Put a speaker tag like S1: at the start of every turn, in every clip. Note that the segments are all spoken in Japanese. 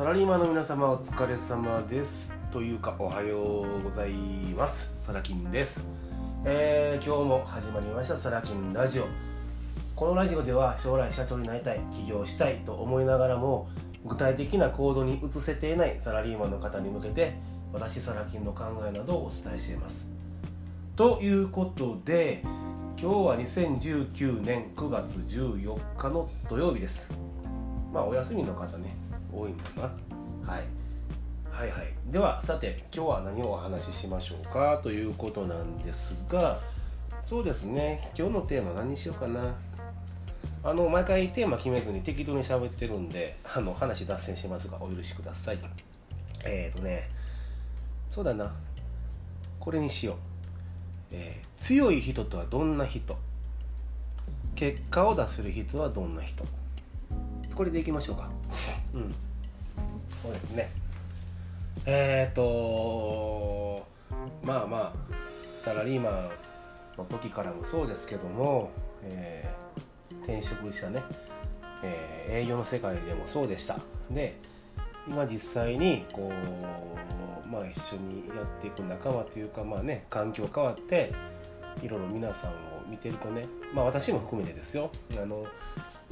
S1: サラリーマンの皆様お疲れ様です。というかおはようございます。サラキンです、えー今日も始まりました。サラキンラジオ。このラジオでは将来社長になりたい起業したいと思いながらも具体的な行動に移せていないサラリーマンの方に向けて私サラキンの考えなどをお伝えしています。ということで今日は2019年9月14日の土曜日です。まあお休みの方ね。多いのかな、はい、はいはい。ではさて今日は何をお話ししましょうかということなんですがそうですね。今日のテーマ何にしようかな。あの毎回テーマ決めずに適当に喋ってるんであの話脱線しますがお許しください。えーとねそうだな。これにしよう、えー強い人とはどんな人？結果を出せる人はどんな人？これでいきましょうか。うん。そうですね。えっ、ー、とまあまあサラリーマンの時からもそうですけども、えー転職したね、えー営業の世界でもそうでした。で今実際にこうまあ一緒にやっていく仲間というかまあね環境変わっていろいろ皆さんを見てるとねまあ私も含めてですよ。あの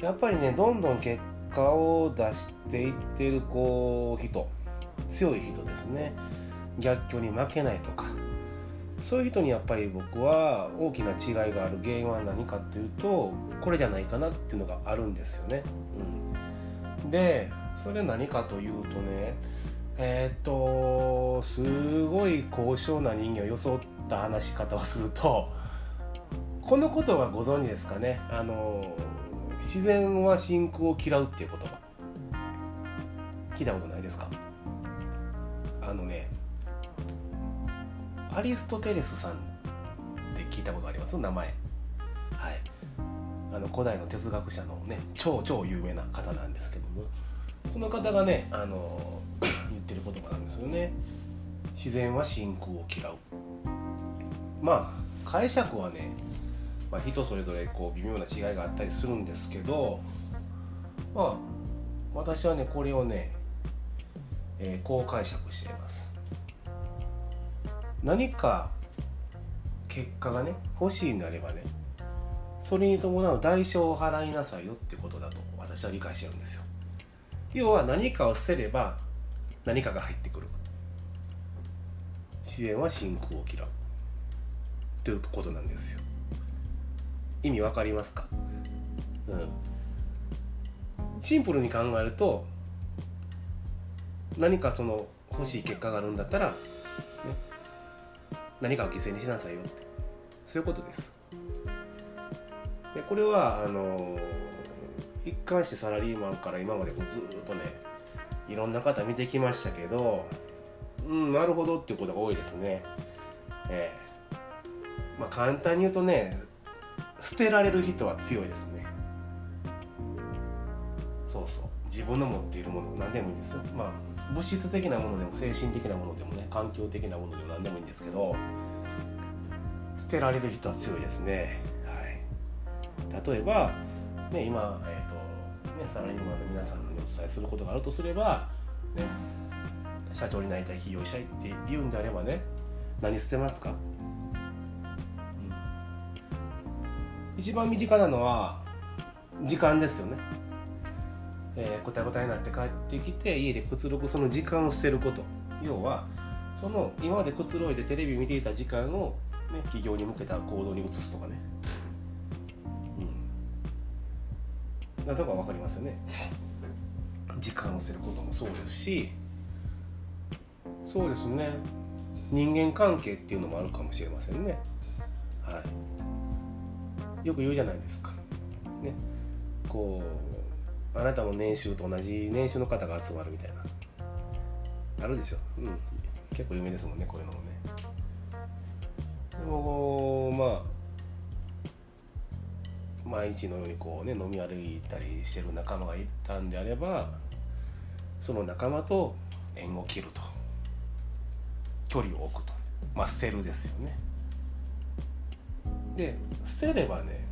S1: やっぱりねどんどん結果を出していってるこう人強い人ですね。逆境に負けないとか。そういう人にやっぱり僕は大きな違いがある原因は何かっていうとこれじゃないかなっていうのがあるんですよね。うん、でそれ何かというとねえーっとすごい高尚な人間を装った話し方をするとこの言葉ご存知ですかね。あの自然は真空を嫌うっていう言葉。聞いたことないですか？あのねアリストテレスさんって聞いたことあります？名前。はい。あの古代の哲学者のね超超有名な方なんですけども。その方がねあの 言ってる言葉なんですよね。自然は真空を嫌う。まあ解釈はね、まあ、人それぞれこう微妙な違いがあったりするんですけどまあ私はねこれをね、えーこう解釈しています。何か結果がね欲しいなればねそれに伴う代償を払いなさいよってことだと私は理解してるんですよ。要は何かを捨てれば何かが入ってくる。自然は真空を嫌う。ということなんですよ。意味わかりますか？うん。シンプルに考えると何かその欲しい結果があるんだったら、ね、何かを犠牲にしなさいよって。そういうことです。でこれはあの一貫してサラリーマンから今までこうずっとねいろんな方見てきましたけどうんなるほどっていうことが多いですね。ええ。まあ簡単に言うとね捨てられる人は強いですね。そうそう。自分の持っているもの何でもいいんですよ。まあ物質的なものでも精神的なものでもね環境的なものでも何でもいいんですけど捨てられる人は強いですね。はい。例えばね今、えーとね、サラリーマンの皆さんにお伝えすることがあるとすれば、ね、社長になりたい起業したいって言うんであればね何捨てますか、一番身近なのは時間ですよね。えー、ごたごたになって帰ってきて家でくつろぐその時間を捨てること。要はその今までくつろいでテレビ見ていた時間を、ね、企業に向けた行動に移すとかね。うん。なんとか分かりますよね。時間を捨てることもそうですしそうですね。人間関係っていうのもあるかもしれませんね。はい。よく言うじゃないですか。ね。こうあなたの年収と同じ年収の方が集まるみたいな。あるでしょ。うん。結構有名ですもんねこういうのもね。でもまあ毎日のようにこうね飲み歩いたりしてる仲間がいたんであればその仲間と縁を切ると。距離を置くと。まあ捨てるですよね。で捨てればね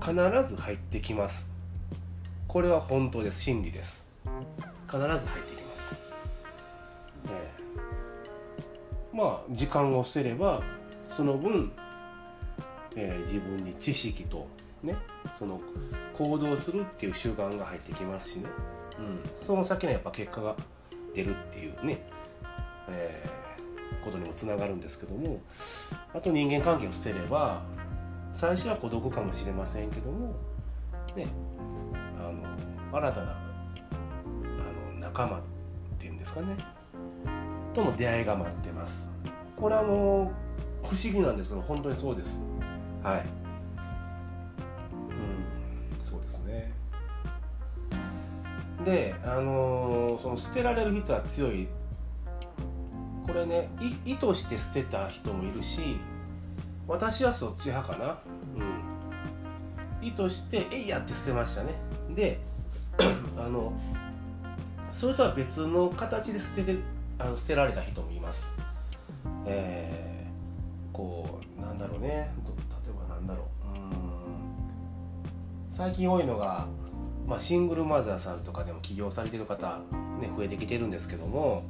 S1: 必ず入ってきます。これは本当です。真理です。必ず入ってきます、え、まあ時間を捨てればその分、えー、自分に知識とねその行動するっていう習慣が入ってきますしね、うん、その先のやっぱ結果が出るっていうね、えー、ことにもつながるんですけどもあと人間関係を捨てれば最初は孤独かもしれませんけどもねあの新たなあの仲間っていうんですかねとの出会いが待ってます。これはもう不思議なんですけど本当にそうです。はい。うんそうですね。であのー、その捨てられる人は強いこれね意図して捨てた人もいるし私はそっち派かな。うん。意図して「えいや!」って捨てましたね。で あのそれとは別の形で捨ててあの捨てられた人もいます。えー、こうなんだろうね。例えばなんだろう。うん。最近多いのが、まあ、シングルマザーさんとかでも起業されてる方、ね、増えてきてるんですけども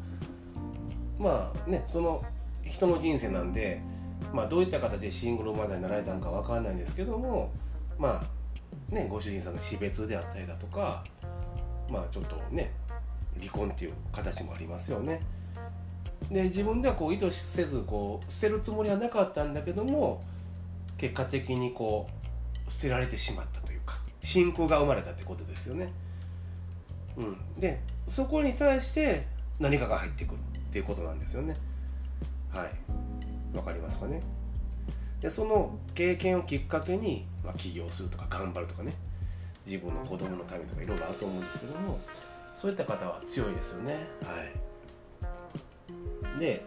S1: まあねその人の人生なんでまあ、どういった形でシングルマザーになられたのか分かんないんですけどもまあねご主人さんの死別であったりだとかまあちょっとね離婚っていう形もありますよね。で自分ではこう意図せずこう捨てるつもりはなかったんだけども結果的にこう捨てられてしまったというか信仰が生まれたってことですよね。うん、でそこに対して何かが入ってくるっていうことなんですよね。はい。分かりますかね？でその経験をきっかけに、まあ、起業するとか頑張るとかね自分の子供のためとかいろいろあると思うんですけどもそういった方は強いですよねはいで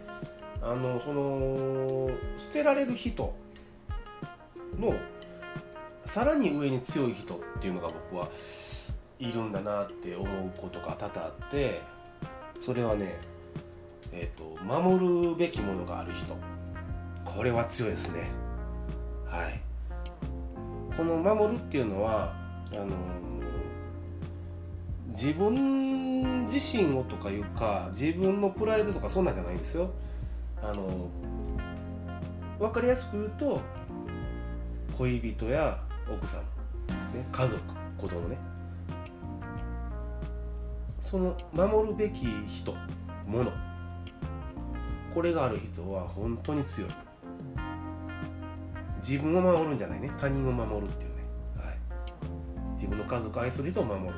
S1: あのその捨てられる人のさらに上に強い人っていうのが僕はいるんだなって思うことが多々あってそれはねえ、ー、と守るべきものがある人。これは強いですね。はい。この守るっていうのはあの自分自身をとかいうか自分のプライドとかそんなんじゃないんですよ。あの分かりやすく言うと恋人や奥さん、ね、家族子供ね。その守るべき人もの。これがある人は本当に強い。自分を守るんじゃないね。他人を守るっていうね、はい、自分の家族愛する人を守る。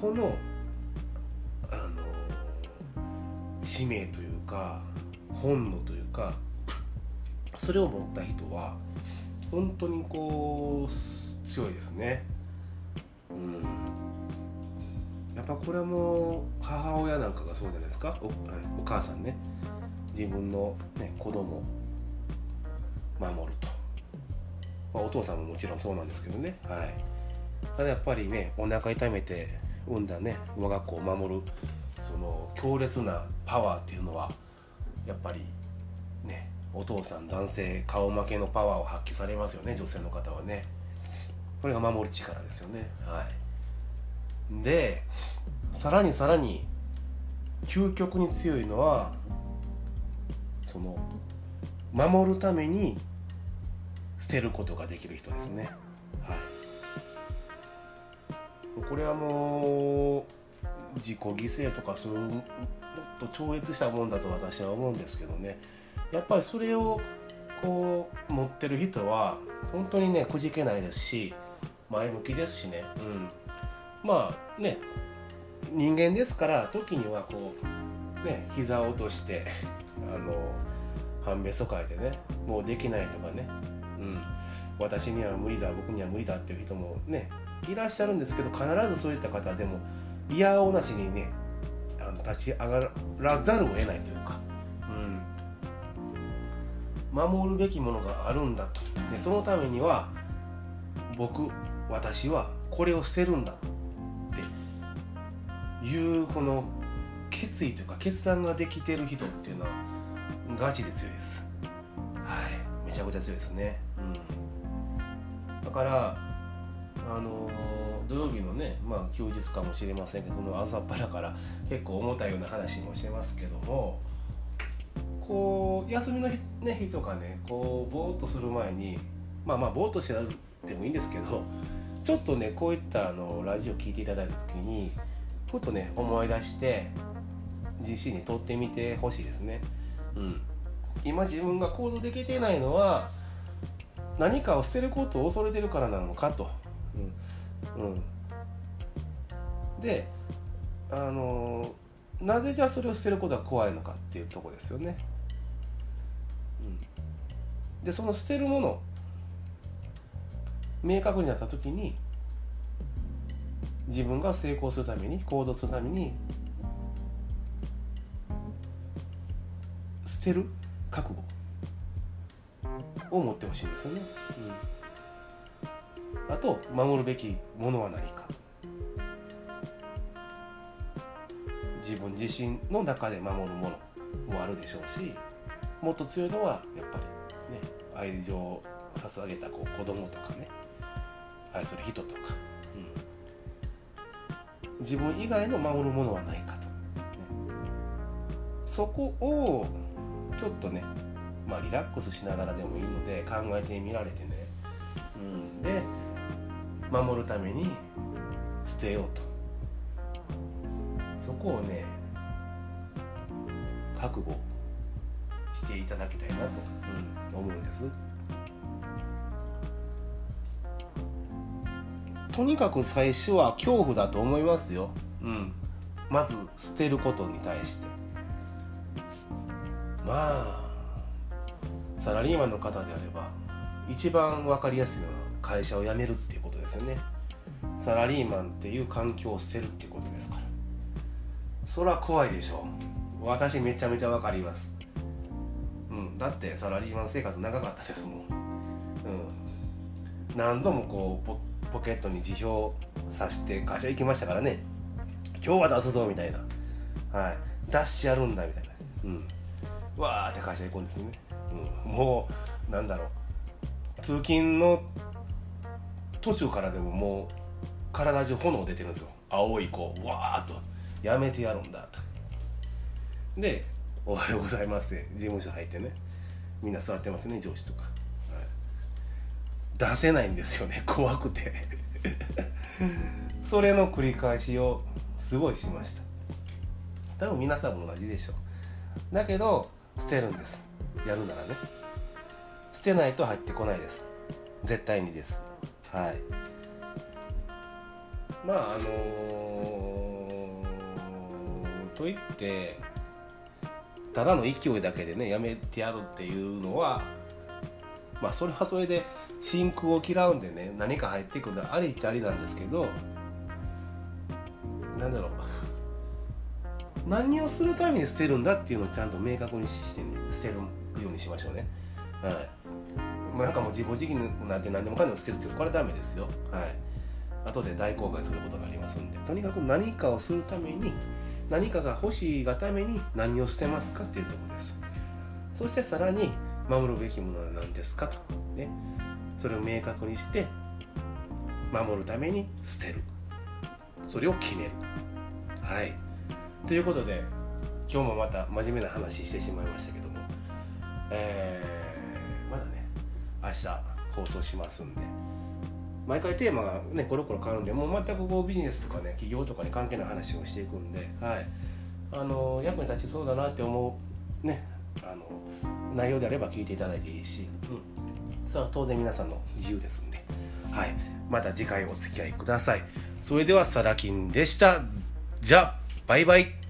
S1: このあの使命というか本能というかそれを持った人は本当にこう強いですね。うん。やっぱこれはもう母親なんかがそうじゃないですか？おお母さんね。自分の、ね、子供守ると、まあ、お父さんももちろんそうなんですけどね。はい。ただやっぱりねお腹痛めて産んだね我が子を守るその強烈なパワーっていうのはやっぱりねお父さん男性顔負けのパワーを発揮されますよね女性の方はね。これが守る力ですよね。はい。でさらにさらに究極に強いのはその守るために捨てることができる人ですね。はい、これはもう自己犠牲とかそういうもっと超越したもんだと私は思うんですけどね。やっぱりそれをこう持ってる人は本当にねくじけないですし前向きですしね、うん、まあね人間ですから時にはこうね膝を落としてあの判別を変えてねもうできないとかね、うん、私には無理だ僕には無理だっていう人もねいらっしゃるんですけど必ずそういった方でも嫌おなしにねあの立ち上がらざるを得ないというか、うん、守るべきものがあるんだと。でそのためには僕私はこれを捨てるんだっていうこの決意というか決断ができてる人っていうのはガチで強いです。はい。めちゃくちゃ強いですね。うん。だからあの土曜日のね、まあ、休日かもしれませんけどその朝っぱらから結構重たいような話もしてますけどもこう休みの日,、ね、日とかねこうぼーっとする前にまあまあぼーっとしてなってもいいんですけどちょっとねこういったあのラジオ聞いていただいた時にふとね思い出して自身にとってみてほしいですね。うん、今自分が行動できていないのは何かを捨てることを恐れてるからなのかと。うんうん、であのなぜじゃあそれを捨てることが怖いのかっていうとこですよね。うん、でその捨てるもの明確になった時に自分が成功するために行動するために捨てる？覚悟？を持ってほしいんですよね、うん、あと守るべきものは何か。自分自身の中で守るものもあるでしょうしもっと強いのはやっぱりね愛情を捧げたこう子供とかね愛する人とか、うん、自分以外の守るものはないかと、ね、そこをちょっとねまあリラックスしながらでもいいので考えてみられてね、うん、で守るために捨てようと。そこをね覚悟していただきたいなと、うん、思うんです。とにかく最初は恐怖だと思いますよ、うん、まず捨てることに対して。まあサラリーマンの方であれば一番分かりやすいのは会社を辞めるっていうことですよね。サラリーマンっていう環境を捨てるっていうことですから。それは怖いでしょ私めちゃめちゃ分かります。うん。だってサラリーマン生活長かったですもん。うん。何度もこうポ、ポケットに辞表さして会社行きましたからね。今日は出すぞみたいな。はい。出してやるんだみたいな。うん。わーって会社行くんですね、うん、もうなんだろう。通勤の途中からでももう体中炎出てるんですよ。青い子わーっとやめてやるんだと。で「おはようございます」事務所入ってね。みんな座ってますね上司とか、はい、出せないんですよね 怖くて。それの繰り返しをすごいしました。多分皆さんも同じでしょう。だけど捨てるんです。やるならね。捨てないと入ってこないです。絶対にです。はい。まああのー、といってただの勢いだけでねやめてやるっていうのはまあそれはそれで真空を嫌うんでね何か入ってくるのはありっちゃありなんですけどなんだろう。何をするために捨てるんだっていうのをちゃんと明確にしてね捨てるようにしましょうね。はい。もうなんかもう自暴自棄なって何でもかんでも捨てるっていうこれはダメですよ。はい。後で大後悔することがありますんで。とにかく何かをするために何かが欲しいがために何を捨てますかっていうところです。そしてさらに守るべきものは何ですかと。ね。それを明確にして守るために捨てる。それを決める。はい。ということで今日もまた真面目な話してしまいましたけども、えー、まだね明日放送しますんで毎回テーマがねコロコロ変わるんでもう全くこうビジネスとかね企業とかに関係ない話をしていくんで、はい、あの役に立ちそうだなって思うねあの内容であれば聞いていただいていいし、うん、それは当然皆さんの自由ですんで、はい、また次回お付き合いください。それではサラキンでした。じゃバイバイ。